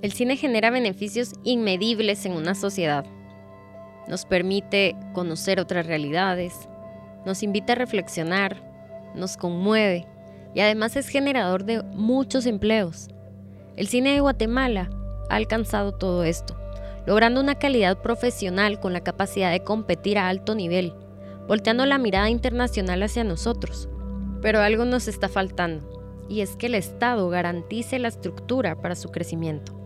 El cine genera beneficios inmedibles en una sociedad. Nos permite conocer otras realidades, nos invita a reflexionar, nos conmueve y además es generador de muchos empleos. El cine de Guatemala ha alcanzado todo esto, logrando una calidad profesional con la capacidad de competir a alto nivel, volteando la mirada internacional hacia nosotros. Pero algo nos está faltando, y es que el Estado garantice la estructura para su crecimiento.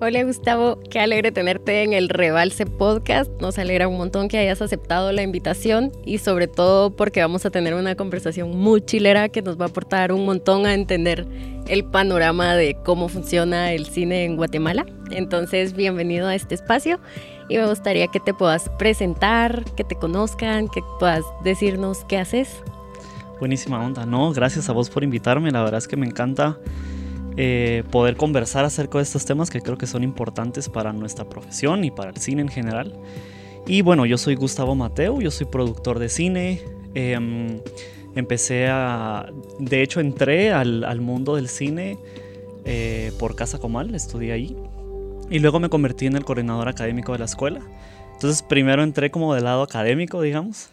Hola Gustavo, qué alegre tenerte en el Rebalse Podcast. Nos alegra un montón que hayas aceptado la invitación y sobre todo porque vamos a tener una conversación muy chilera que nos va a aportar un montón a entender el panorama de cómo funciona el cine en Guatemala. Entonces, bienvenido a este espacio y me gustaría que te puedas presentar, que te conozcan, que puedas decirnos qué haces. Buenísima onda, no, gracias a vos por invitarme, la verdad es que me encanta eh, poder conversar acerca de estos temas que creo que son importantes para nuestra profesión y para el cine en general. Y bueno, yo soy Gustavo Mateo, yo soy productor de cine. Em, empecé a, de hecho entré al, mundo del cine eh, por Casa Comal, estudié ahí. Y luego me convertí en el coordinador académico de la escuela. Entonces primero entré como del lado académico, digamos.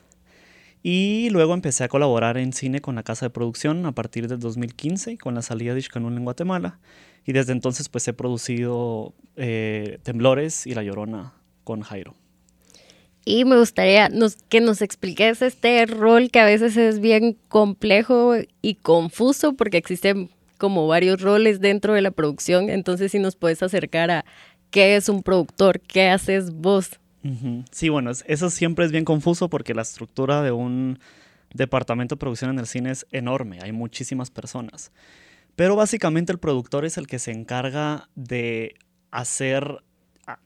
Y luego empecé a colaborar en cine con la casa de producción a partir del 2015 con la salida de Ishkanul en Guatemala. Y desde entonces pues he producido eh, Temblores y La Llorona con Jairo. Y me gustaría que nos expliques este rol que a veces es bien complejo y confuso porque existen como varios roles dentro de la producción. Entonces si nos puedes acercar a qué es un productor, qué haces vos. Sí, bueno, eso siempre es bien confuso porque la estructura de un departamento de producción en el cine es enorme, hay muchísimas personas. Pero básicamente el productor es el que se encarga de hacer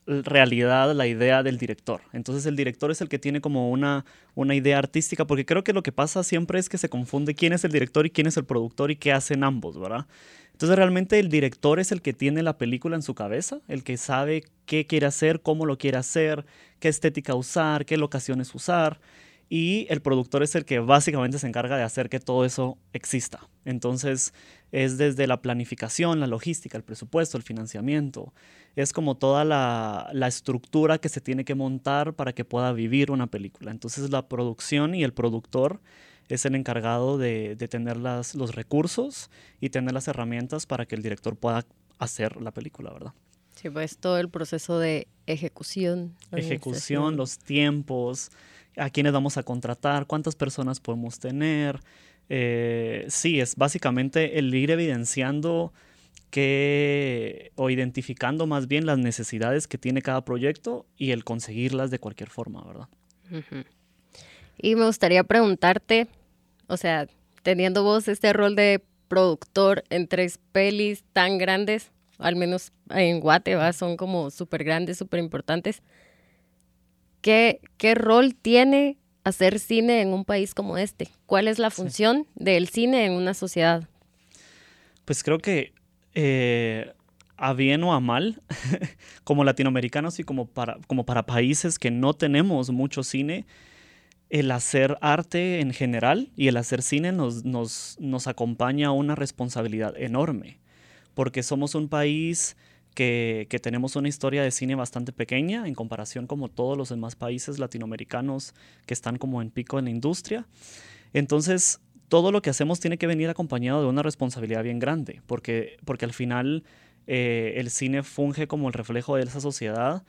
realidad la idea del director. Entonces el director es el que tiene como una, una idea artística, porque creo que lo que pasa siempre es que se confunde quién es el director y quién es el productor y qué hacen ambos, ¿verdad? Entonces realmente el director es el que tiene la película en su cabeza, el que sabe qué quiere hacer, cómo lo quiere hacer, qué estética usar, qué locaciones usar. Y el productor es el que básicamente se encarga de hacer que todo eso exista. Entonces es desde la planificación, la logística, el presupuesto, el financiamiento. Es como toda la, estructura que se tiene que montar para que pueda vivir una película. Entonces la producción y el productor es el encargado de, tener las, los recursos y tener las herramientas para que el director pueda hacer la película, ¿verdad? Sí, pues todo el proceso de ejecución. Ejecución, los tiempos, a quiénes vamos a contratar, cuántas personas podemos tener. Eh, sí, es básicamente el ir evidenciando que, o identificando más bien las necesidades que tiene cada proyecto y el conseguirlas de cualquier forma, ¿verdad? Y me gustaría preguntarte, o sea, teniendo vos este rol de productor en tres pelis tan grandes, al menos en Guate, son como súper grandes, súper importantes. ¿Qué, ¿Qué rol tiene hacer cine en un país como este? ¿Cuál es la función del cine en una sociedad? Pues creo que eh, a bien o a mal, como latinoamericanos y como para, como para países que no tenemos mucho cine, el hacer arte en general y el hacer cine nos, nos, nos acompaña a una responsabilidad enorme, porque somos un país que, tenemos una historia de cine bastante pequeña en comparación como todos los demás países latinoamericanos que están como en pico en la industria. Entonces, todo lo que hacemos tiene que venir acompañado de una responsabilidad bien grande, porque, porque al final eh, el cine funge como el reflejo de esa sociedad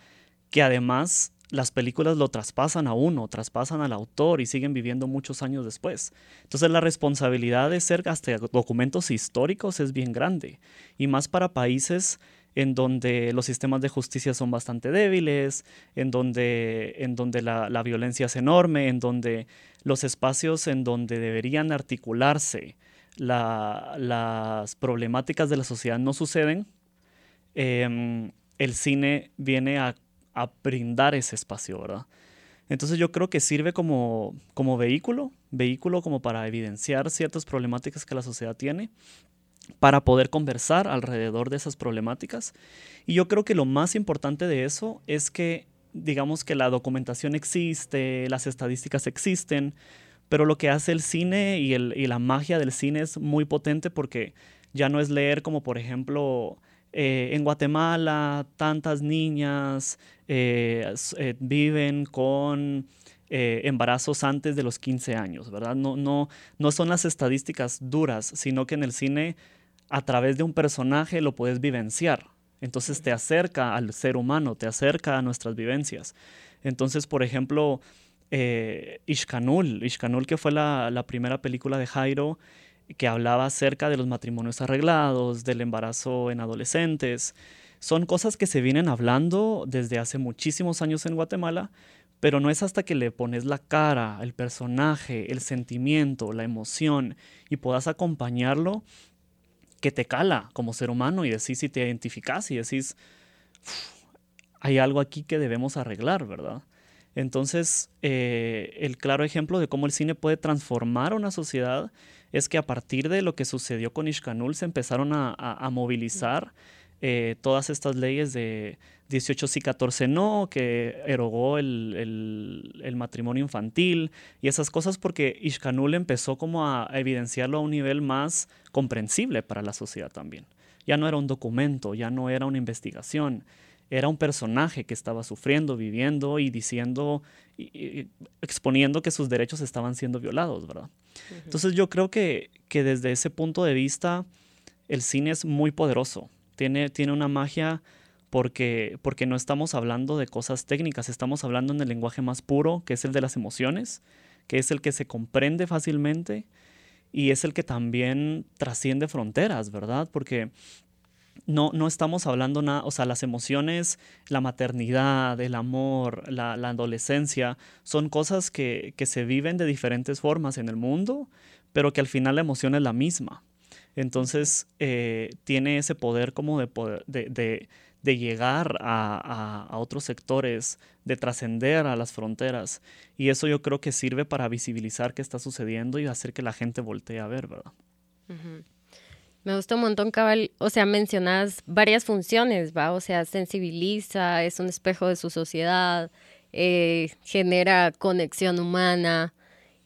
que además las películas lo traspasan a uno, traspasan al autor y siguen viviendo muchos años después. Entonces la responsabilidad de ser hasta documentos históricos es bien grande y más para países en donde los sistemas de justicia son bastante débiles, en donde, en donde la, la violencia es enorme, en donde los espacios en donde deberían articularse las problemáticas de la sociedad no suceden, em, el cine viene a a brindar ese espacio, ¿verdad? Entonces yo creo que sirve como, como vehículo, vehículo como para evidenciar ciertas problemáticas que la sociedad tiene, para poder conversar alrededor de esas problemáticas. Y yo creo que lo más importante de eso es que, digamos que la documentación existe, las estadísticas existen, pero lo que hace el cine y, el, y la magia del cine es muy potente porque ya no es leer como por ejemplo eh, en Guatemala tantas niñas eh, eh, viven con embarazos antes de los 15 años, ¿verdad? No, no, no son las estadísticas duras, sino que en el cine a través de un personaje lo puedes vivenciar. Entonces te acerca al ser humano, te acerca a nuestras vivencias. Entonces, por ejemplo, Ishkanul, Ishkanul que fue la, la primera película de Jairo, que hablaba acerca de los matrimonios arreglados, del embarazo en adolescentes. Son cosas que se vienen hablando desde hace muchísimos años en Guatemala, pero no es hasta que le pones la cara, el personaje, el sentimiento, la emoción y puedas acompañarlo que te cala como ser humano y decís si te identificas y decís, hay algo aquí que debemos arreglar, ¿verdad? Entonces, eh, el claro ejemplo de cómo el cine puede transformar una sociedad es que a partir de lo que sucedió con Ishkanul se empezaron a, movilizar eh, todas estas leyes de 18 sí, 14 no, que erogó el, matrimonio infantil y esas cosas porque Ishkanul empezó como a, evidenciarlo a un nivel más comprensible para la sociedad también. Ya no era un documento, ya no era una investigación, era un personaje que estaba sufriendo, viviendo y diciendo, y, exponiendo que sus derechos estaban siendo violados, ¿verdad? Entonces yo creo que, que, desde ese punto de vista el cine es muy poderoso, tiene, tiene una magia porque, porque no estamos hablando de cosas técnicas, estamos hablando en el lenguaje más puro, que es el de las emociones, que es el que se comprende fácilmente y es el que también trasciende fronteras, ¿verdad? Porque no, no estamos hablando nada, o sea, las emociones, la maternidad, el amor, la, adolescencia, son cosas que, se viven de diferentes formas en el mundo, pero que al final la emoción es la misma. Entonces, eh, tiene ese poder como de, poder, de, llegar a, a, otros sectores, de trascender a las fronteras. Y eso yo creo que sirve para visibilizar qué está sucediendo y hacer que la gente voltee a ver, ¿verdad? Me gusta un montón, cabal. O sea, mencionas varias funciones, ¿va? O sea, sensibiliza, es un espejo de su sociedad, eh, genera conexión humana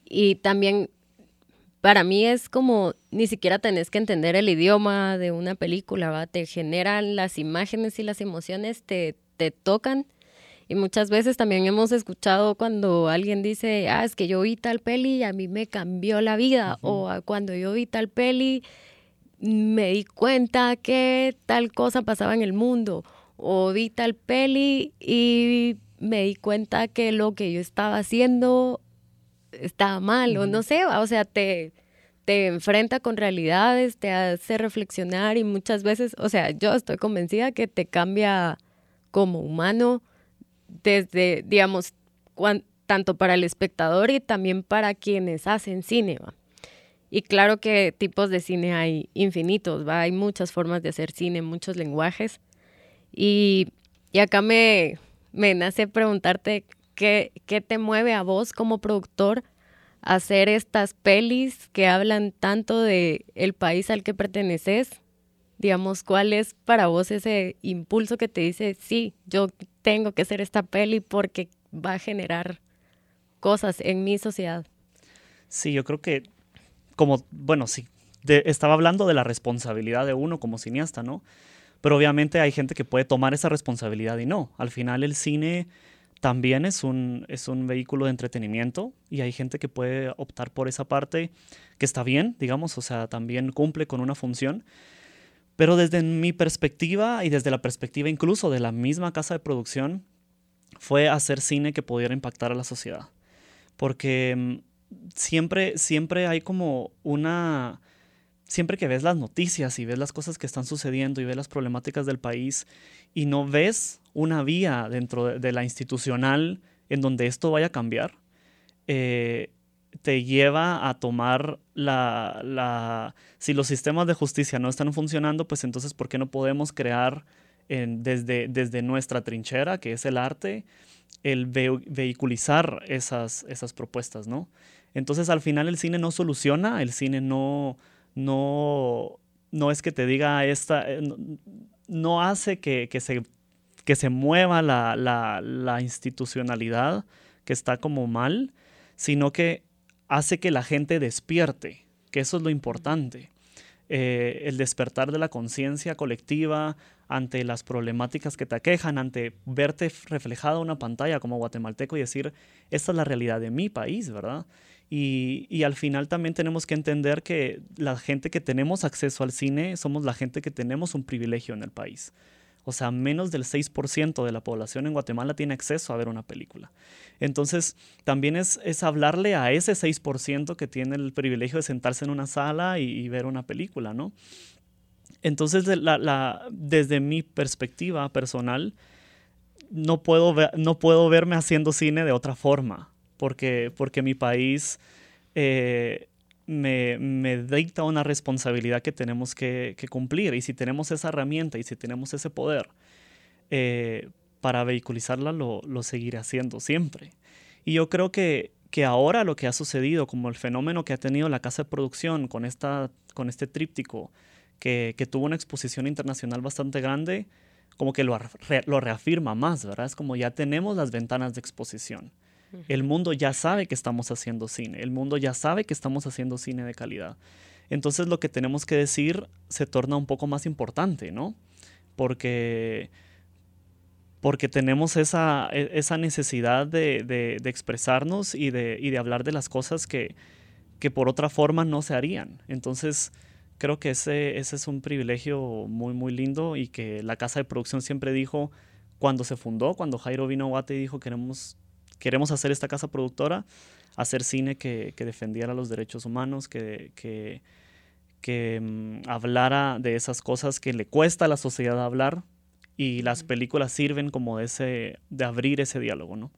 y también para mí es como ni siquiera tenés que entender el idioma de una película, ¿va? Te generan las imágenes y las emociones, te, te tocan. Y muchas veces también hemos escuchado cuando alguien dice, ah, es que yo vi tal peli y a mí me cambió la vida. O cuando yo vi tal peli me di cuenta que tal cosa pasaba en el mundo o vi tal peli y me di cuenta que lo que yo estaba haciendo estaba mal o no sé, o sea, te, te enfrenta con realidades, te hace reflexionar y muchas veces, o sea, yo estoy convencida que te cambia como humano desde, digamos, tanto para el espectador y también para quienes hacen cine. Y claro que tipos de cine hay infinitos, ¿va? Hay muchas formas de hacer cine, muchos lenguajes. Y, acá me, me nace preguntarte qué, qué te mueve a vos como productor a hacer estas pelis que hablan tanto de el país al que perteneces. Digamos, ¿cuál es para vos ese impulso que te dice, sí, yo tengo que hacer esta peli porque va a generar cosas en mi sociedad? Sí, yo creo que como, bueno, sí, estaba hablando de la responsabilidad de uno como cineasta, ¿no? Pero obviamente hay gente que puede tomar esa responsabilidad y no. Al final el cine también es un, es un vehículo de entretenimiento y hay gente que puede optar por esa parte que está bien, digamos, o sea, también cumple con una función. Pero desde mi perspectiva y desde la perspectiva incluso de la misma casa de producción, fue hacer cine que pudiera impactar a la sociedad. Porque mm, siempre, siempre hay como una... Siempre que ves las noticias y ves las cosas que están sucediendo y ves las problemáticas del país y no ves una vía dentro de, la institucional en donde esto vaya a cambiar, eh, te lleva a tomar la, la, Si los sistemas de justicia no están funcionando, pues entonces, ¿por qué no podemos crear desde, desde nuestra trinchera, que es el arte, el vehiculizar esas, esas propuestas, ¿no? Entonces al final el cine no soluciona, el cine no, no, no es que te diga esta, eh, no, hace que, se, que se mueva la, institucionalidad que está como mal, sino que hace que la gente despierte, que eso es lo importante. Eh, el despertar de la conciencia colectiva ante las problemáticas que te aquejan, ante verte reflejado en una pantalla como guatemalteco y decir, esta es la realidad de mi país, ¿verdad? Y, al final también tenemos que entender que la gente que tenemos acceso al cine somos la gente que tenemos un privilegio en el país. O sea, menos del 6% de la población en Guatemala tiene acceso a ver una película. Entonces, también es, es hablarle a ese 6% que tiene el privilegio de sentarse en una sala y, ver una película, ¿no? Entonces, desde mi perspectiva personal, no puedo, no puedo verme haciendo cine de otra forma, porque, porque mi país... Eh, me, me, dicta una responsabilidad que tenemos que, cumplir. Y si tenemos esa herramienta y si tenemos ese poder eh, para vehiculizarla, lo, lo, seguiré haciendo siempre. Y yo creo que, que ahora lo que ha sucedido, como el fenómeno que ha tenido la casa de producción con, esta, con este tríptico, que, que tuvo una exposición internacional bastante grande, como que lo, lo reafirma más, ¿verdad? Es como ya tenemos las ventanas de exposición. El mundo ya sabe que estamos haciendo cine, el mundo ya sabe que estamos haciendo cine de calidad. Entonces lo que tenemos que decir se torna un poco más importante, ¿no? Porque, porque tenemos esa, e, esa necesidad de, de, expresarnos y de, y de, hablar de las cosas que, que por otra forma no se harían. Entonces creo que ese, ese es un privilegio muy, muy lindo y que la casa de producción siempre dijo cuando se fundó, cuando Jairo vino a Guate y dijo queremos queremos hacer esta casa productora, hacer cine que, defendiera los derechos humanos, que, que, mm, hablara de esas cosas que le cuesta a la sociedad hablar y las películas sirven como de, ese, de abrir ese diálogo, ¿no?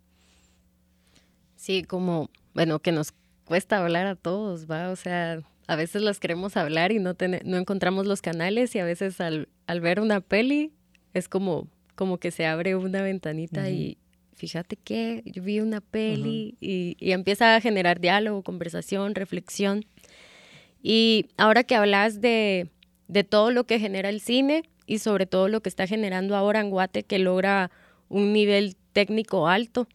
Sí, como, bueno, que nos cuesta hablar a todos, ¿va? O sea, a veces las queremos hablar y no, no encontramos los canales y a veces al, ver una peli es como, como que se abre una ventanita y, fíjate que yo vi una peli y, empieza a generar diálogo, conversación, reflexión. Y ahora que hablas de, de, todo lo que genera el cine y sobre todo lo que está generando ahora en Guate, que logra un nivel técnico alto,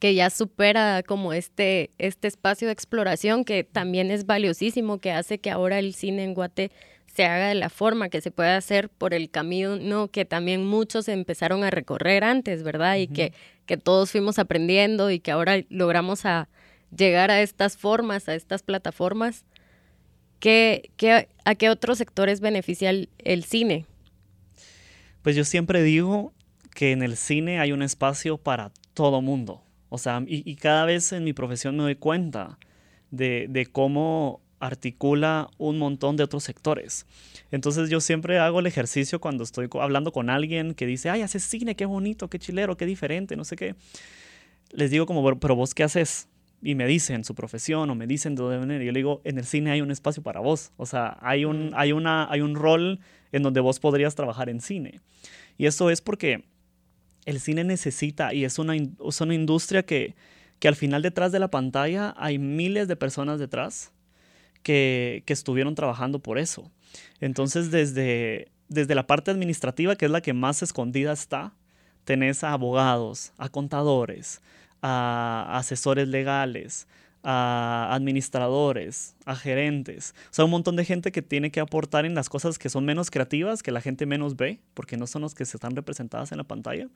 que ya supera como este, este espacio de exploración que también es valiosísimo, que hace que ahora el cine en Guate se haga de la forma que se puede hacer por el camino no, que también muchos empezaron a recorrer antes, ¿verdad? Y que, que todos fuimos aprendiendo y que ahora logramos a llegar a estas formas, a estas plataformas. ¿Qué, qué, ¿A qué otros sectores beneficia el, cine? Pues yo siempre digo que en el cine hay un espacio para todo mundo. O sea, y, y cada vez en mi profesión me doy cuenta de, de cómo articula un montón de otros sectores. Entonces yo siempre hago el ejercicio cuando estoy hablando con alguien que dice, ay, haces cine, qué bonito, qué chilero, qué diferente, no sé qué. Les digo como, pero vos qué haces? Y me dicen su profesión o me dicen de dónde venir. Y yo le digo, en el cine hay un espacio para vos. O sea, hay un, hay una, hay un rol en donde vos podrías trabajar en cine. Y eso es porque el cine necesita, y es una, es una industria que, que al final detrás de la pantalla hay miles de personas detrás que, estuvieron trabajando por eso. Entonces, desde, desde la parte administrativa, que es la que más escondida está, tenés a abogados, a contadores, a asesores legales, a administradores, a gerentes. O sea, un montón de gente que tiene que aportar en las cosas que son menos creativas, que la gente menos ve, porque no son los que se están representadas en la pantalla.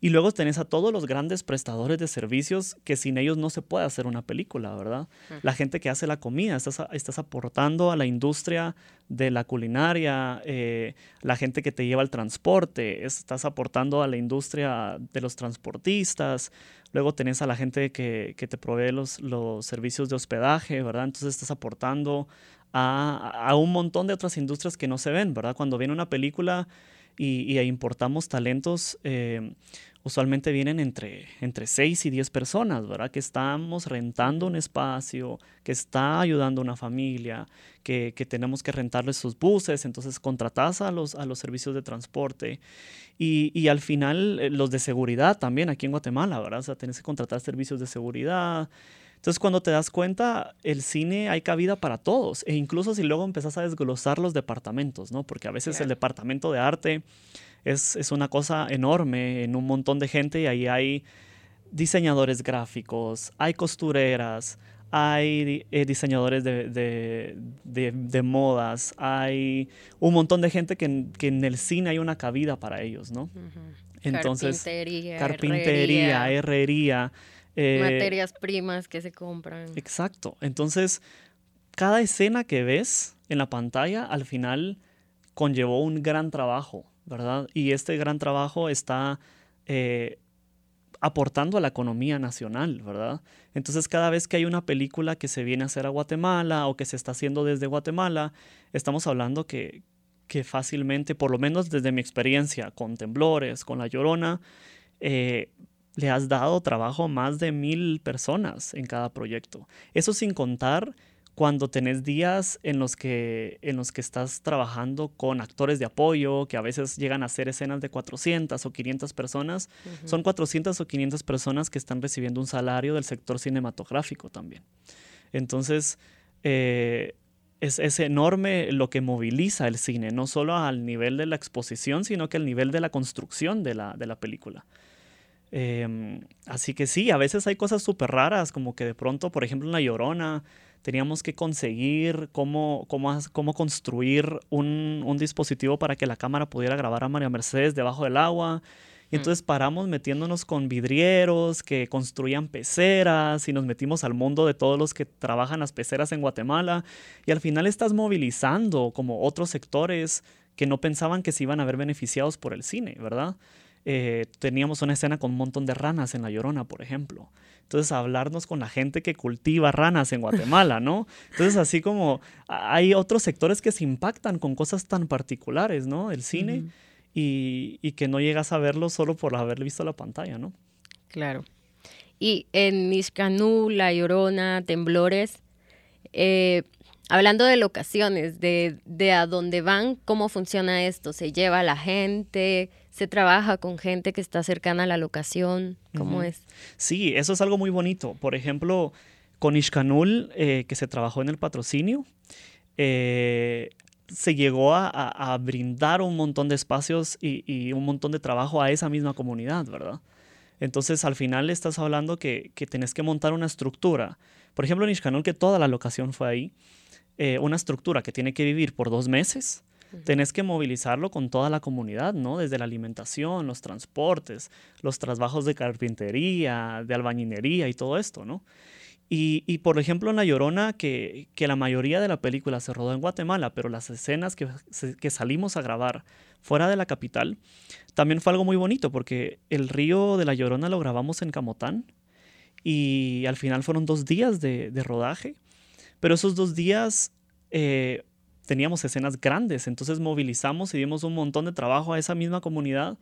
Y luego tenés a todos los grandes prestadores de servicios que sin ellos no se puede hacer una película, ¿verdad? La gente que hace la comida, estás, estás aportando a la industria de la culinaria, eh, la gente que te lleva el transporte, estás aportando a la industria de los transportistas, Luego tenés a la gente que, te provee los, los, servicios de hospedaje, ¿verdad? Entonces estás aportando a, un montón de otras industrias que no se ven, ¿verdad? Cuando viene una película y, importamos talentos, eh, usualmente vienen entre, entre 6 y 10 personas, ¿verdad? Que estamos rentando un espacio, que está ayudando a una familia, que, tenemos que rentarles sus buses, entonces contratas a los, a los servicios de transporte y, y al final eh, los de seguridad también aquí en Guatemala, ¿verdad? O sea, tienes que contratar servicios de seguridad. Entonces, cuando te das cuenta, el cine hay cabida para todos. E incluso si luego empezás a desglosar los departamentos, ¿no? Porque a veces el departamento de arte es, es, una cosa enorme en un montón de gente y ahí hay diseñadores gráficos, hay costureras, hay eh, diseñadores de, modas, hay un montón de gente que, en el cine hay una cabida para ellos, ¿no? Entonces, carpintería, carpintería herrería. Eh, materias primas que se compran. Exacto. Entonces, cada escena que ves en la pantalla al final conllevó un gran trabajo, Y este gran trabajo está eh, aportando a la economía nacional, ¿verdad? Entonces cada vez que hay una película que se viene a hacer a Guatemala o que se está haciendo desde Guatemala, estamos hablando que, que fácilmente, por lo menos desde mi experiencia con Temblores, con La Llorona, eh, le has dado trabajo a más de mil personas en cada proyecto. Eso sin contar cuando tenés días en los que, en los que estás trabajando con actores de apoyo, que a veces llegan a hacer escenas de 400 o 500 personas, son 400 o 500 personas que están recibiendo un salario del sector cinematográfico también. Entonces, eh, es, es, enorme lo que moviliza el cine, no solo al nivel de la exposición, sino que al nivel de la construcción de la, de la película. Em, así que sí, a veces hay cosas súper raras, como que de pronto, por ejemplo, en La Llorona, teníamos que conseguir cómo, cómo, cómo construir un, un, dispositivo para que la cámara pudiera grabar a María Mercedes debajo del agua. Y mm. entonces paramos metiéndonos con vidrieros que construían peceras y nos metimos al mundo de todos los que trabajan las peceras en Guatemala. Y al final estás movilizando como otros sectores que no pensaban que se iban a ver beneficiados por el cine, ¿verdad? Eh, teníamos una escena con un montón de ranas en La Llorona, por ejemplo. Entonces, hablarnos con la gente que cultiva ranas en Guatemala, ¿no? Entonces, así como hay otros sectores que se impactan con cosas tan particulares, ¿no? El cine y, que no llegas a verlo solo por haber visto la pantalla, ¿no? Claro. Y en Miscanú, La Llorona, Temblores, eh, hablando de locaciones, de, de a dónde van, ¿cómo funciona esto? ¿Se lleva la gente? Se trabaja con gente que está cercana a la locación? ¿Cómo es? Sí, eso es algo muy bonito. Por ejemplo, con Ishkanul, eh, que se trabajó en el patrocinio, eh, se llegó a, brindar un montón de espacios y, un montón de trabajo a esa misma comunidad, ¿verdad? Entonces, al final estás hablando que, que tenés que montar una estructura. Por ejemplo, en Ishkanul, que toda la locación fue ahí, eh, una estructura que tiene que vivir por dos meses, Tenés que movilizarlo con toda la comunidad, ¿no? Desde la alimentación, los transportes, los trabajos de carpintería, de albañinería y todo esto, ¿no? Y, por ejemplo, en La Llorona, que, la mayoría de la película se rodó en Guatemala, pero las escenas que, que, salimos a grabar fuera de la capital, también fue algo muy bonito, porque el río de La Llorona lo grabamos en Camotán y al final fueron dos días de, rodaje, pero esos dos días eh, teníamos escenas grandes, entonces movilizamos y dimos un montón de trabajo a esa misma comunidad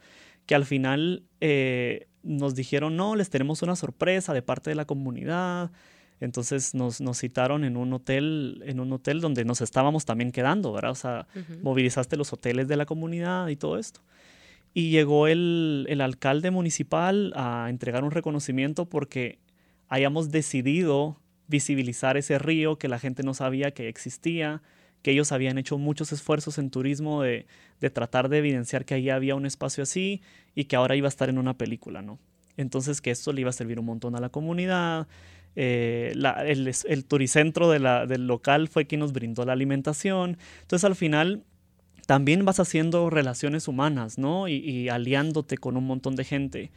que al final eh, nos dijeron, no, les tenemos una sorpresa de parte de la comunidad. Entonces nos, citaron en un hotel, en un hotel donde nos estábamos también quedando, ¿verdad? O sea, movilizaste los hoteles de la comunidad y todo esto. Y llegó el, el alcalde municipal a entregar un reconocimiento porque hayamos decidido visibilizar ese río que la gente no sabía que existía, que ellos habían hecho muchos esfuerzos en turismo de, tratar de evidenciar que ahí había un espacio así y que ahora iba a estar en una película, ¿no? Entonces que esto le iba a servir un montón a la comunidad. Eh, el, turicentro del local fue quien nos brindó la alimentación. Entonces al final también vas haciendo relaciones humanas, ¿no? Y, aliándote con un montón de gente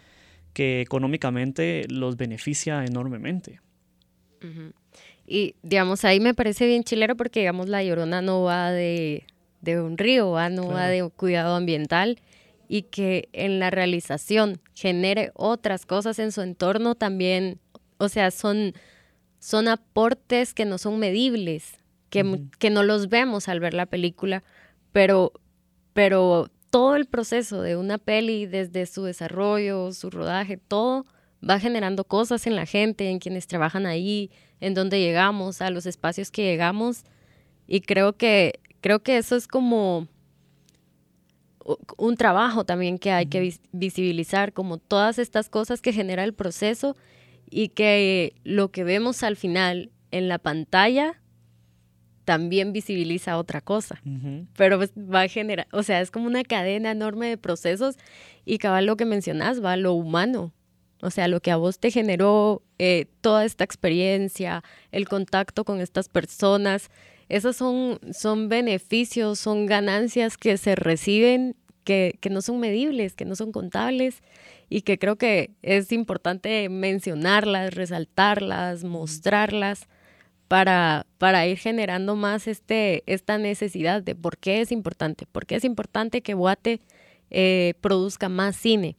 que económicamente los beneficia enormemente. Y, digamos, ahí me parece bien chilero porque, digamos, la llorona no va de, un río, ¿va? no va de cuidado ambiental y que en la realización genere otras cosas en su entorno también, o sea, son, son aportes que no son medibles, que, que no los vemos al ver la película, pero, pero todo el proceso de una peli, desde su desarrollo, su rodaje, todo va generando cosas en la gente, en quienes trabajan ahí, en donde llegamos, a los espacios que llegamos. Y creo que, creo que eso es como un trabajo también que hay que visibilizar, como todas estas cosas que genera el proceso y que lo que vemos al final en la pantalla también visibiliza otra cosa. Pero pues va a generar, o sea, es como una cadena enorme de procesos y cabal lo que mencionas, va a lo humano O sea, lo que a vos te generó eh, toda esta experiencia, el contacto con estas personas, esos son, son beneficios, son ganancias que se reciben que, que no son medibles, que no son contables y que creo que es importante mencionarlas, resaltarlas, mostrarlas para, para ir generando más este, esta necesidad de por qué es importante, por qué es importante que Guate eh, produzca más cine.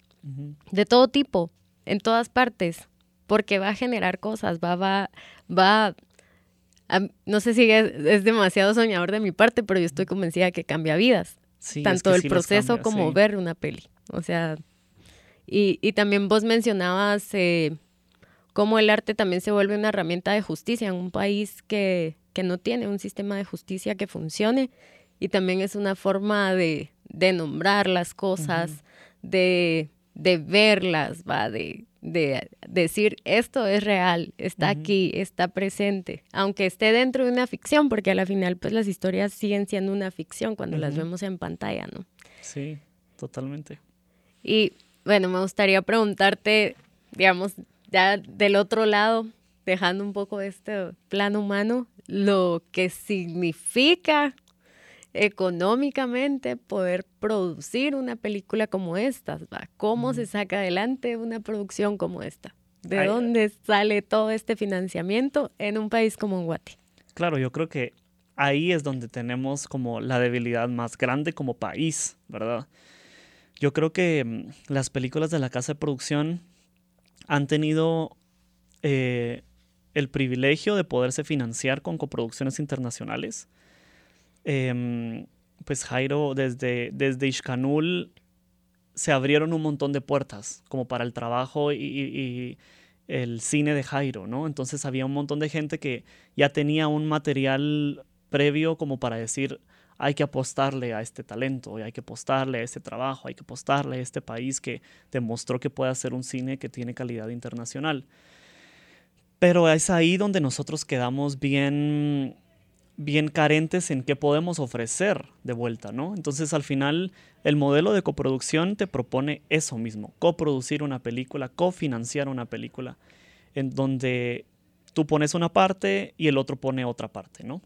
De todo tipo, en todas partes, porque va a generar cosas, va, va, va, no sé si es, demasiado soñador de mi parte, pero yo estoy convencida que cambia vidas, tanto el proceso como ver una peli, o sea, y, y también vos mencionabas eh, cómo el arte también se vuelve una herramienta de justicia en un país que, que no tiene un sistema de justicia que funcione y también es una forma de, de nombrar las cosas, de, de, verlas, va, de, de, decir esto es real, está aquí, está presente, aunque esté dentro de una ficción, porque a la final pues las historias siguen siendo una ficción cuando las vemos en pantalla, ¿no? Sí, totalmente. Y bueno, me gustaría preguntarte, digamos, ya del otro lado, dejando un poco este plano humano, lo que significa económicamente poder producir una película como esta, ¿va? ¿Cómo se saca adelante una producción como esta? ¿De dónde sale todo este financiamiento en un país como Guate? Claro, yo creo que ahí es donde tenemos como la debilidad más grande como país, ¿verdad? Yo creo que mm, las películas de la casa de producción han tenido eh, el privilegio de poderse financiar con coproducciones internacionales Em, pues Jairo, desde, desde Ishkanul se abrieron un montón de puertas como para el trabajo y, el cine de Jairo, ¿no? Entonces había un montón de gente que ya tenía un material previo como para decir, hay que apostarle a este talento, hay que apostarle a este trabajo, hay que apostarle a este país que demostró que puede hacer un cine que tiene calidad internacional. Pero es ahí donde nosotros quedamos bien bien carentes en qué podemos ofrecer de vuelta, ¿no? Entonces al final el modelo de coproducción te propone eso mismo, coproducir una película, cofinanciar una película, en donde tú pones una parte y el otro pone otra parte, ¿no?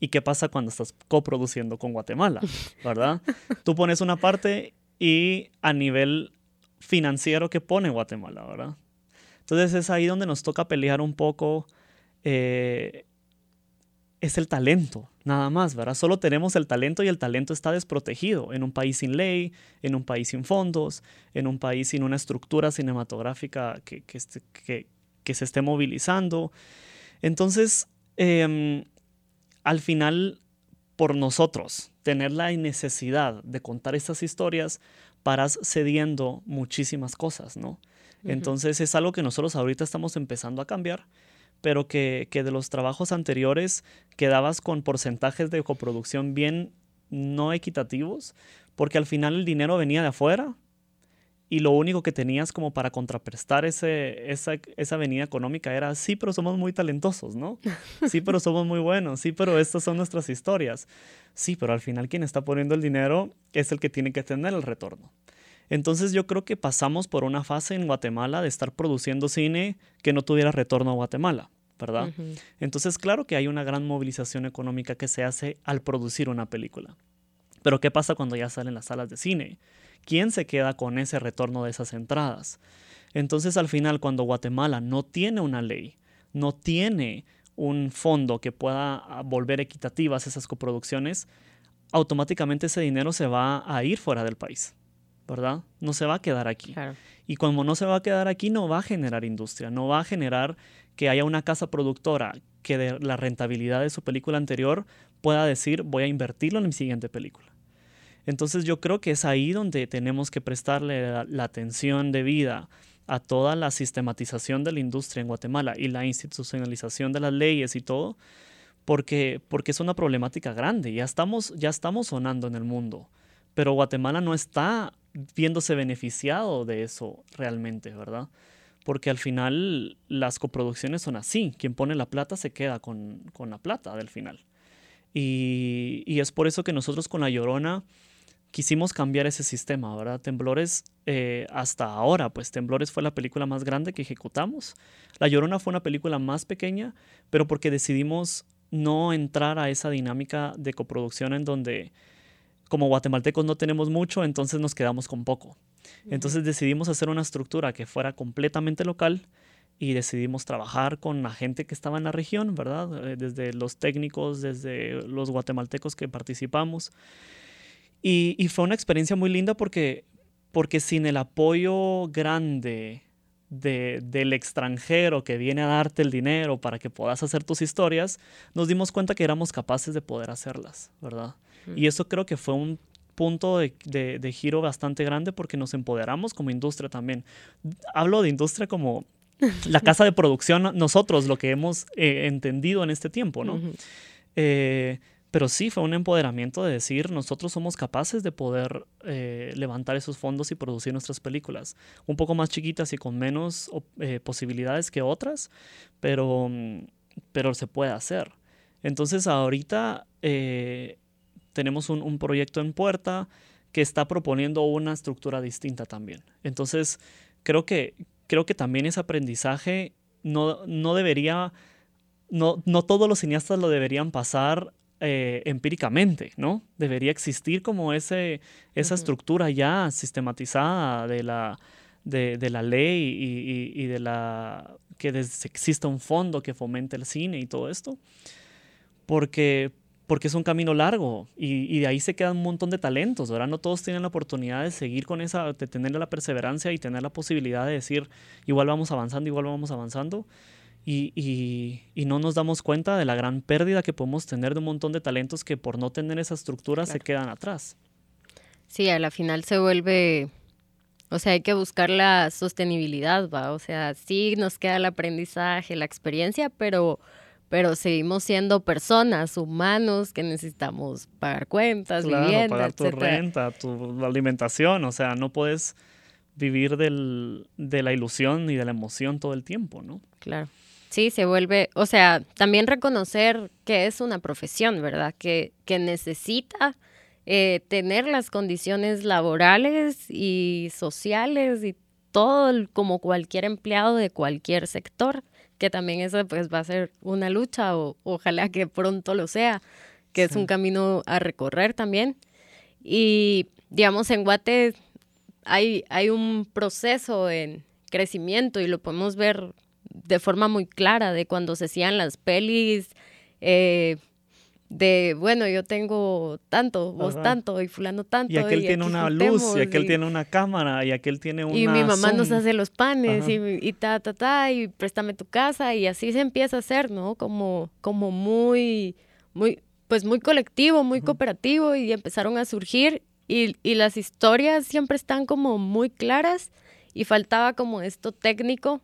¿Y qué pasa cuando estás coproduciendo con Guatemala, verdad? tú pones una parte y a nivel financiero que pone Guatemala, ¿verdad? Entonces es ahí donde nos toca pelear un poco eh, es el talento, nada más, ¿verdad? Solo tenemos el talento y el talento está desprotegido en un país sin ley, en un país sin fondos, en un país sin una estructura cinematográfica que, que, que, se esté movilizando. Entonces, em, al final, por nosotros tener la necesidad de contar estas historias, paras cediendo muchísimas cosas, ¿no? Entonces es algo que nosotros ahorita estamos empezando a cambiar pero que, de los trabajos anteriores quedabas con porcentajes de coproducción bien no equitativos, porque al final el dinero venía de afuera y lo único que tenías como para contraprestar ese, esa, esa venida económica era, sí, pero somos muy talentosos, ¿no? Sí, pero somos muy buenos, sí, pero estas son nuestras historias. Sí, pero al final quien está poniendo el dinero es el que tiene que tener el retorno. Entonces yo creo que pasamos por una fase en Guatemala de estar produciendo cine que no tuviera retorno a Guatemala. ¿verdad? Entonces, claro que hay una gran movilización económica que se hace al producir una película. Pero ¿qué pasa cuando ya salen las salas de cine? ¿Quién se queda con ese retorno de esas entradas? Entonces, al final, cuando Guatemala no tiene una ley, no tiene un fondo que pueda ah, volver equitativas esas coproducciones, automáticamente ese dinero se va a ir fuera del país, ¿verdad? No se va a quedar aquí. Y como no se va a quedar aquí, no va a generar industria, no va a generar que haya una casa productora que de la rentabilidad de su película anterior pueda decir voy a invertirlo en mi siguiente película. Entonces yo creo que es ahí donde tenemos que prestarle la, atención debida a toda la sistematización de la industria en Guatemala y la institucionalización de las leyes y todo, porque, porque es una problemática grande. Ya estamos, ya estamos sonando en el mundo, pero Guatemala no está viéndose beneficiado de eso realmente, ¿verdad? porque al final las coproducciones son así, quien pone la plata se queda con, la plata del final. Y, es por eso que nosotros con La Llorona quisimos cambiar ese sistema, ¿verdad? Temblores, eh, hasta ahora, pues Temblores fue la película más grande que ejecutamos. La Llorona fue una película más pequeña, pero porque decidimos no entrar a esa dinámica de coproducción en donde como guatemaltecos no tenemos mucho, entonces nos quedamos con poco. Entonces decidimos hacer una estructura que fuera completamente local y decidimos trabajar con la gente que estaba en la región, ¿verdad? Eh, desde los técnicos, desde los guatemaltecos que participamos. Y, fue una experiencia muy linda porque, porque sin el apoyo grande del extranjero que viene a darte el dinero para que puedas hacer tus historias, nos dimos cuenta que éramos capaces de poder hacerlas, ¿verdad? Y eso creo que fue un punto de, de, giro bastante grande porque nos empoderamos como industria también. Hablo de industria como la casa de producción, nosotros, lo que hemos eh, entendido en este tiempo, ¿no? Pero sí fue un empoderamiento de decir, nosotros somos capaces de poder eh, levantar esos fondos y producir nuestras películas. Un poco más chiquitas y con menos eh, posibilidades que otras, pero, pero se puede hacer. Entonces ahorita eh, tenemos un, un, proyecto en puerta que está proponiendo una estructura distinta también. Entonces creo que, creo que también ese aprendizaje no, no debería... No, no todos los cineastas lo deberían pasar eh, empíricamente, ¿no? Debería existir como ese, esa estructura ya sistematizada de la, de, la ley y, de la que exista un fondo que fomente el cine y todo esto, porque, porque es un camino largo y, de ahí se quedan un montón de talentos, ahora no todos tienen la oportunidad de seguir con esa, de tener la perseverancia y tener la posibilidad de decir, igual vamos avanzando, igual vamos avanzando y, no nos damos cuenta de la gran pérdida que podemos tener de un montón de talentos que por no tener esa estructura se quedan atrás. Sí, a la final se vuelve, o sea, hay que buscar la sostenibilidad, ¿va? O sea, sí nos queda el aprendizaje, la experiencia, pero, pero seguimos siendo personas, humanos, que necesitamos pagar cuentas, claro, pagar tu renta, tu alimentación, o sea, no puedes vivir del, de la ilusión y de la emoción todo el tiempo, ¿no? Claro. Sí, se vuelve, o sea, también reconocer que es una profesión, ¿verdad? Que, que necesita eh, tener las condiciones laborales y sociales y todo como cualquier empleado de cualquier sector, que también eso pues va a ser una lucha o ojalá que pronto lo sea, que es un camino a recorrer también. Y digamos, en Guate hay, hay un proceso en crecimiento y lo podemos ver de forma muy clara de cuando se hacían las pelis, eh, de, bueno, yo tengo tanto, vos tanto, y fulano tanto. Y aquel tiene una luz, y aquel tiene una cámara, y aquel tiene una... Y mi mamá nos hace los panes, y, y, ta, ta, ta, y préstame tu casa, y así se empieza a hacer, ¿no? Como, como muy, muy, pues muy colectivo, muy cooperativo, y empezaron a surgir, y, y las historias siempre están como muy claras, y faltaba como esto técnico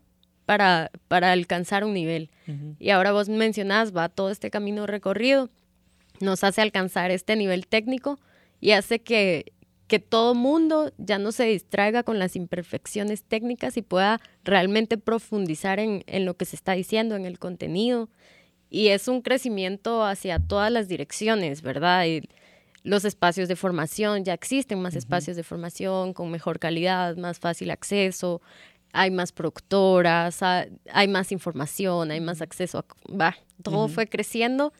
para, para alcanzar un nivel. Y ahora vos mencionás, va todo este camino recorrido, nos hace alcanzar este nivel técnico y hace que, que todo mundo ya no se distraiga con las imperfecciones técnicas y pueda realmente profundizar en, en lo que se está diciendo, en el contenido. Y es un crecimiento hacia todas las direcciones, ¿verdad? Y los espacios de formación, ya existen más espacios de formación con mejor calidad, más fácil acceso, hay más productoras, hay más información, hay más acceso a... Va, todo fue creciendo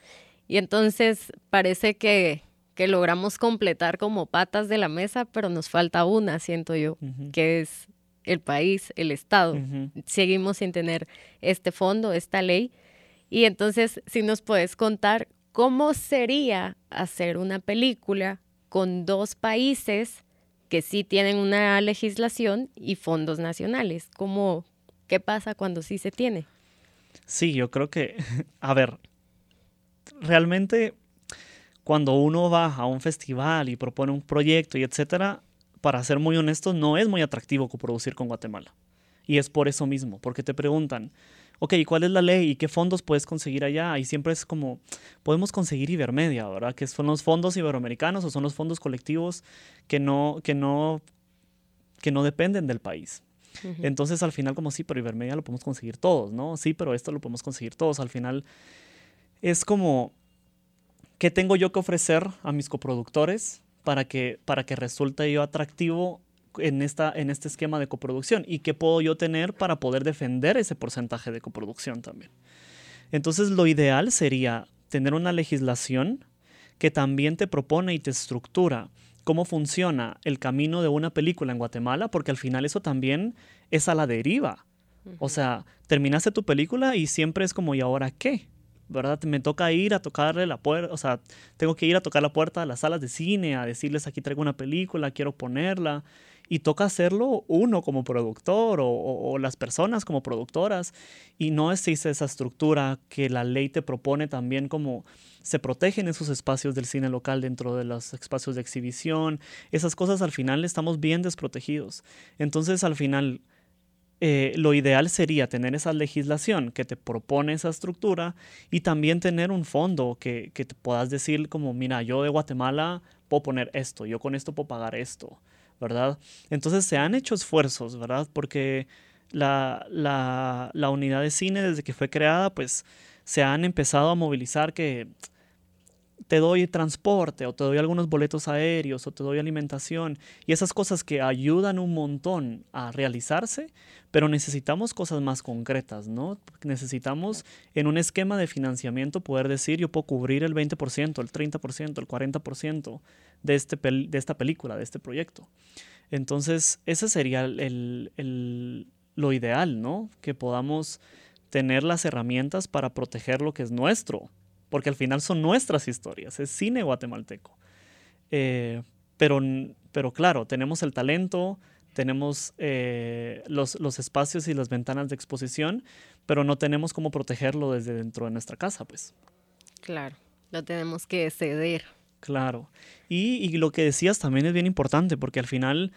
y entonces parece que, que, logramos completar como patas de la mesa, pero nos falta una, siento yo, que es el país, el Estado. Seguimos sin tener este fondo, esta ley. Y entonces, si nos puedes contar cómo sería hacer una película con dos países que sí tienen una legislación y fondos nacionales. ¿Cómo, ¿Qué pasa cuando sí se tiene? Sí, yo creo que, a ver, realmente cuando uno va a un festival y propone un proyecto y etcétera, para ser muy honesto, no es muy atractivo coproducir con Guatemala. Y es por eso mismo, porque te preguntan, ok, ¿cuál es la ley y qué fondos puedes conseguir allá? Y siempre es como, podemos conseguir Ibermedia, ¿verdad? Que son los fondos iberoamericanos o son los fondos colectivos que no, que no, que no dependen del país. Entonces al final como sí, pero Ibermedia lo podemos conseguir todos, ¿no? Sí, pero esto lo podemos conseguir todos. Al final es como, ¿qué tengo yo que ofrecer a mis coproductores para que, para que resulte yo atractivo en, esta, en este esquema de coproducción y qué puedo yo tener para poder defender ese porcentaje de coproducción también. Entonces lo ideal sería tener una legislación que también te propone y te estructura cómo funciona el camino de una película en Guatemala, porque al final eso también es a la deriva. O sea, terminaste tu película y siempre es como, ¿y ahora qué? ¿Verdad? Me toca ir a tocarle la puerta, o sea, tengo que ir a tocar la puerta de las salas de cine, a decirles aquí traigo una película, quiero ponerla, y toca hacerlo uno como productor o, las personas como productoras, y no existe esa estructura que la ley te propone también como se protegen esos espacios del cine local dentro de los espacios de exhibición, esas cosas al final estamos bien desprotegidos. Entonces al final eh, lo ideal sería tener esa legislación que te propone esa estructura y también tener un fondo que, te puedas decir como, mira, yo de Guatemala puedo poner esto, yo con esto puedo pagar esto, ¿verdad? Entonces se han hecho esfuerzos, ¿verdad? Porque la, la unidad de cine desde que fue creada, pues se han empezado a movilizar que te doy transporte o te doy algunos boletos aéreos o te doy alimentación y esas cosas que ayudan un montón a realizarse, pero necesitamos cosas más concretas, ¿no? Necesitamos en un esquema de financiamiento poder decir yo puedo cubrir el 20%, el 30%, el 40% de, este de esta película, de este proyecto. Entonces, ese sería el, lo ideal, ¿no? Que podamos tener las herramientas para proteger lo que es nuestro, porque al final son nuestras historias, es cine guatemalteco. Eh, pero, pero claro, tenemos el talento, tenemos eh, los, los, espacios y las ventanas de exposición, pero no tenemos cómo protegerlo desde dentro de nuestra casa, pues. Claro, lo tenemos que ceder. Claro. Y, y lo que decías también es bien importante, porque al final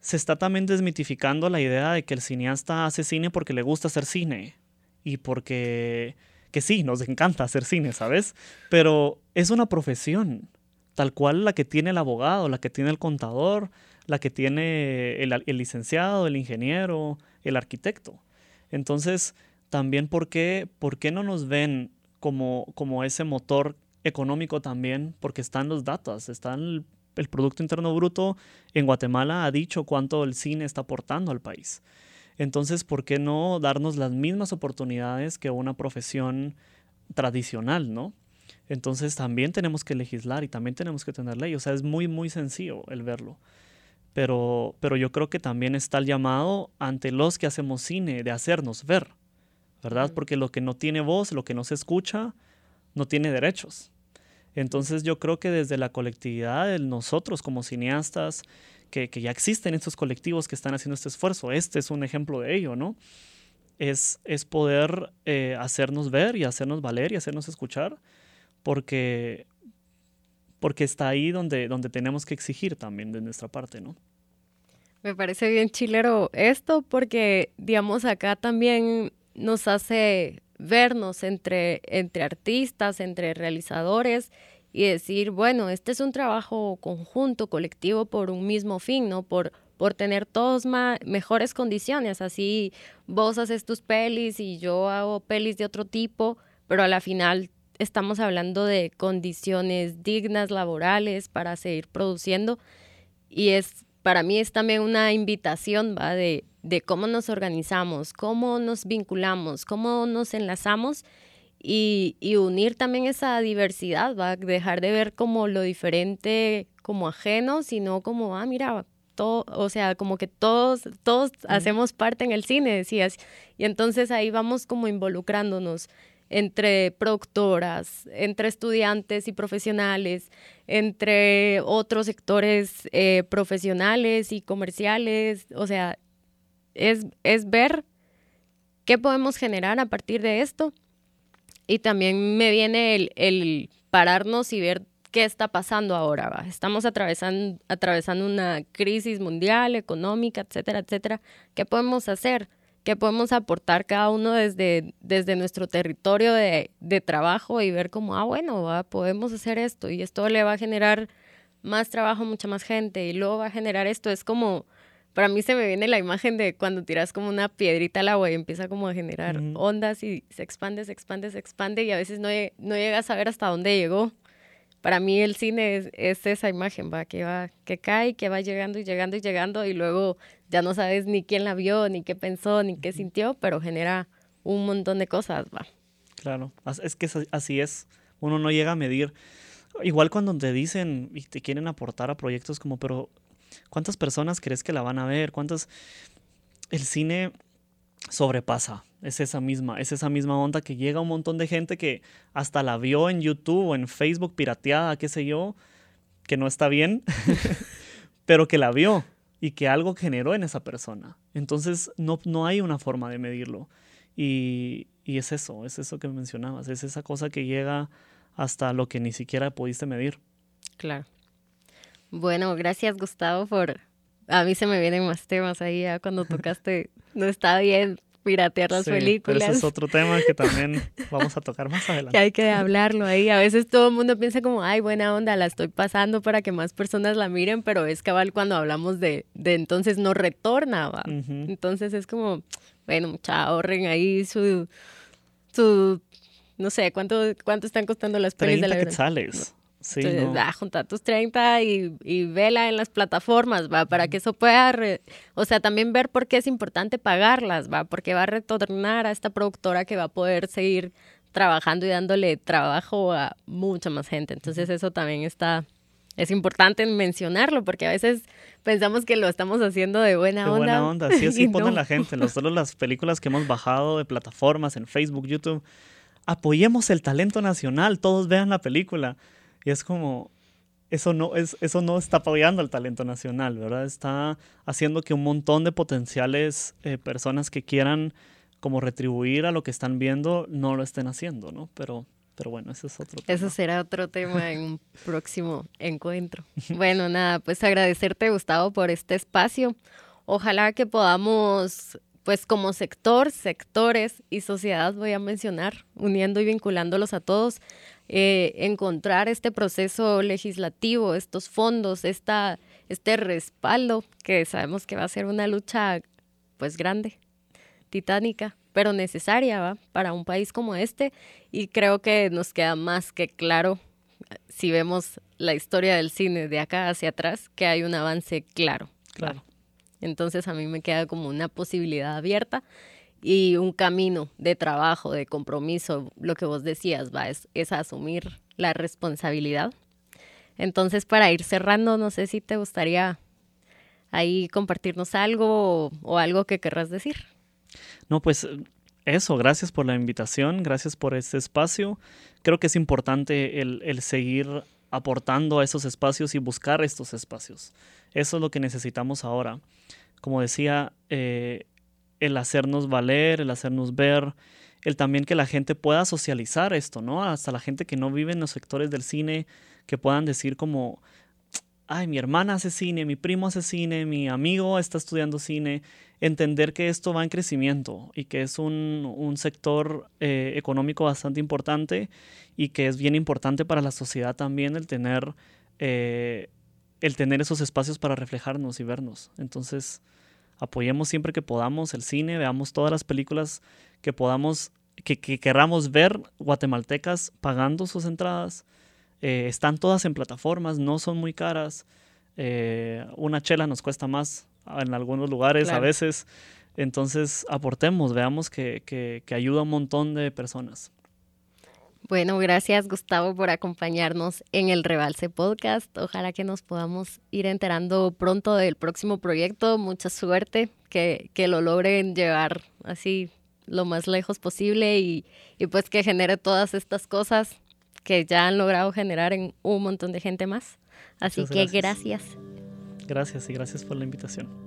se está también desmitificando la idea de que el cineasta hace cine porque le gusta hacer cine y porque que sí, nos encanta hacer cine, ¿sabes? Pero es una profesión, tal cual la que tiene el abogado, la que tiene el contador, la que tiene el, licenciado, el ingeniero, el arquitecto. Entonces, también, ¿por qué, por qué no nos ven como, como ese motor económico también? Porque están los datos, están el, el Producto Interno Bruto en Guatemala ha dicho cuánto el cine está aportando al país. Entonces, ¿por qué no darnos las mismas oportunidades que una profesión tradicional, no? Entonces también tenemos que legislar y también tenemos que tener ley. O sea, es muy, muy sencillo el verlo. Pero, pero yo creo que también está el llamado ante los que hacemos cine de hacernos ver, ¿verdad? Porque lo que no tiene voz, lo que no se escucha, no tiene derechos. Entonces yo creo que desde la colectividad, de nosotros como cineastas, que, ya existen estos colectivos que están haciendo este esfuerzo. Este es un ejemplo de ello, ¿no? Es, es poder eh, hacernos ver y hacernos valer y hacernos escuchar, porque, porque está ahí donde, donde tenemos que exigir también de nuestra parte, ¿no? Me parece bien chilero esto, porque, digamos, acá también nos hace vernos entre, entre artistas, entre realizadores y decir, bueno, este es un trabajo conjunto, colectivo, por un mismo fin, ¿no? Por, por tener todos mejores condiciones. Así vos haces tus pelis y yo hago pelis de otro tipo, pero a la final estamos hablando de condiciones dignas laborales para seguir produciendo y es para mí es también una invitación ¿va? De, de cómo nos organizamos, cómo nos vinculamos, cómo nos enlazamos y, unir también esa diversidad, va a dejar de ver como lo diferente como ajeno, sino como, ah, mira, todo, o sea, como que todos, todos hacemos parte en el cine, decías. Y entonces ahí vamos como involucrándonos entre productoras, entre estudiantes y profesionales, entre otros sectores eh, profesionales y comerciales. O sea, es, es ver qué podemos generar a partir de esto y también me viene el, pararnos y ver qué está pasando ahora. Estamos atravesando, atravesando una crisis mundial, económica, etcétera, etcétera. ¿Qué podemos hacer? ¿Qué podemos aportar cada uno desde, desde nuestro territorio de, trabajo y ver cómo, ah, bueno, podemos hacer esto y esto le va a generar más trabajo a mucha más gente y luego va a generar esto? Es como para mí se me viene la imagen de cuando tiras como una piedrita al agua y empieza como a generar ondas y se expande, se expande, se expande y a veces no, no llegas a ver hasta dónde llegó. para mí el cine es, esa imagen, va, que va, que cae, que va llegando y llegando y llegando y luego ya no sabes ni quién la vio, ni qué pensó, ni qué sintió, pero genera un montón de cosas, va. Claro, es que así es. Uno no llega a medir. Igual cuando te dicen y te quieren aportar a proyectos como, pero ¿cuántas personas crees que la van a ver? ¿Cuántas? El cine sobrepasa. Es esa misma, es esa misma onda que llega un montón de gente que hasta la vio en YouTube o en Facebook pirateada, qué sé yo, que no está bien, pero que la vio y que algo generó en esa persona. Entonces no, no hay una forma de medirlo. Y, y es eso, es eso que mencionabas, es esa cosa que llega hasta lo que ni siquiera pudiste medir. Claro. Bueno, gracias Gustavo por... A mí se me vienen más temas ahí ya cuando tocaste no está bien piratear las películas. Pero ese es otro tema que también vamos a tocar más adelante. que hay que hablarlo ahí. A veces todo el mundo piensa como, ay, buena onda, la estoy pasando para que más personas la miren, pero es cabal cuando hablamos de, de entonces no retorna, ¿va? Entonces es como, bueno, mucha ahorren ahí su, su, no sé, ¿cuánto, cuánto están costando las pelis de la quetzales. Sí, Entonces, no. junta tus 30 y, y, vela en las plataformas, va, para que eso pueda, o sea, también ver por qué es importante pagarlas, va, porque va a retornar a esta productora que va a poder seguir trabajando y dándole trabajo a mucha más gente. Entonces eso también está, es importante mencionarlo, porque a veces pensamos que lo estamos haciendo de buena de onda. Buena onda, sí, así pone la gente. Nosotros las películas que hemos bajado de plataformas en Facebook, YouTube, apoyemos el talento nacional, todos vean la película. Y es como, eso no, es, eso no está apoyando al talento nacional, ¿verdad? Está haciendo que un montón de potenciales eh, personas que quieran como retribuir a lo que están viendo no lo estén haciendo, ¿no? Pero, pero bueno, eso es otro tema. Eso será otro tema en un próximo encuentro. Bueno, nada, pues agradecerte, Gustavo, por este espacio. Ojalá que podamos pues como sector, sectores y sociedad voy a mencionar, uniendo y vinculándolos a todos, eh, encontrar este proceso legislativo, estos fondos, esta, este respaldo, que sabemos que va a ser una lucha pues grande, titánica, pero necesaria ¿va? para un país como este. Y creo que nos queda más que claro, si vemos la historia del cine de acá hacia atrás, que hay un avance claro. Claro. Entonces a mí me queda como una posibilidad abierta y un camino de trabajo, de compromiso, lo que vos decías, va, es, asumir la responsabilidad. Entonces, para ir cerrando, no sé si te gustaría ahí compartirnos algo o, algo que querrás decir. No, pues eso, gracias por la invitación, gracias por este espacio. Creo que es importante el, el seguir aportando a esos espacios y buscar estos espacios. Eso es lo que necesitamos ahora. Como decía, eh, el hacernos valer, el hacernos ver, el también que la gente pueda socializar esto, ¿no? Hasta la gente que no vive en los sectores del cine, que puedan decir como, ay, mi hermana hace cine, mi primo hace cine, mi amigo está estudiando cine, entender que esto va en crecimiento y que es un, sector eh, económico bastante importante y que es bien importante para la sociedad también el tener, eh, el tener esos espacios para reflejarnos y vernos. Entonces, apoyemos siempre que podamos el cine, veamos todas las películas que podamos, que, queramos ver guatemaltecas pagando sus entradas. Eh, están todas en plataformas, no son muy caras. Eh, una chela nos cuesta más en algunos lugares a veces. Entonces aportemos, veamos que, que, que ayuda a un montón de personas. Bueno, gracias Gustavo por acompañarnos en el Rebalse Podcast. Ojalá que nos podamos ir enterando pronto del próximo proyecto. Mucha suerte, que, que lo logren llevar así lo más lejos posible y, y, pues que genere todas estas cosas que ya han logrado generar en un montón de gente más. Así que gracias. Gracias y gracias por la invitación. Gracias.